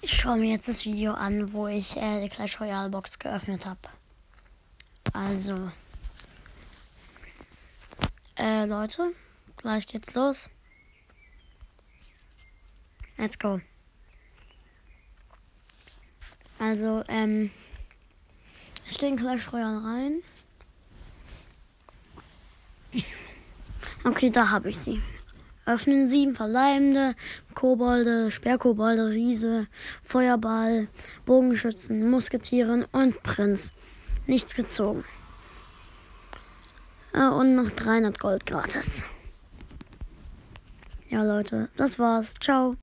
Ich schaue mir jetzt das Video an, wo ich äh, die Clash Royale Box geöffnet habe. Also. Äh, Leute, gleich geht's los. Let's go. Also, ähm. Ich stehe in Clash Royale rein. Okay, da habe ich sie. Öffnen sieben verbleibende Kobolde, Sperrkobolde, Riese, Feuerball, Bogenschützen, Musketieren und Prinz. Nichts gezogen. Äh, und noch 300 Gold gratis. Ja, Leute, das war's. Ciao.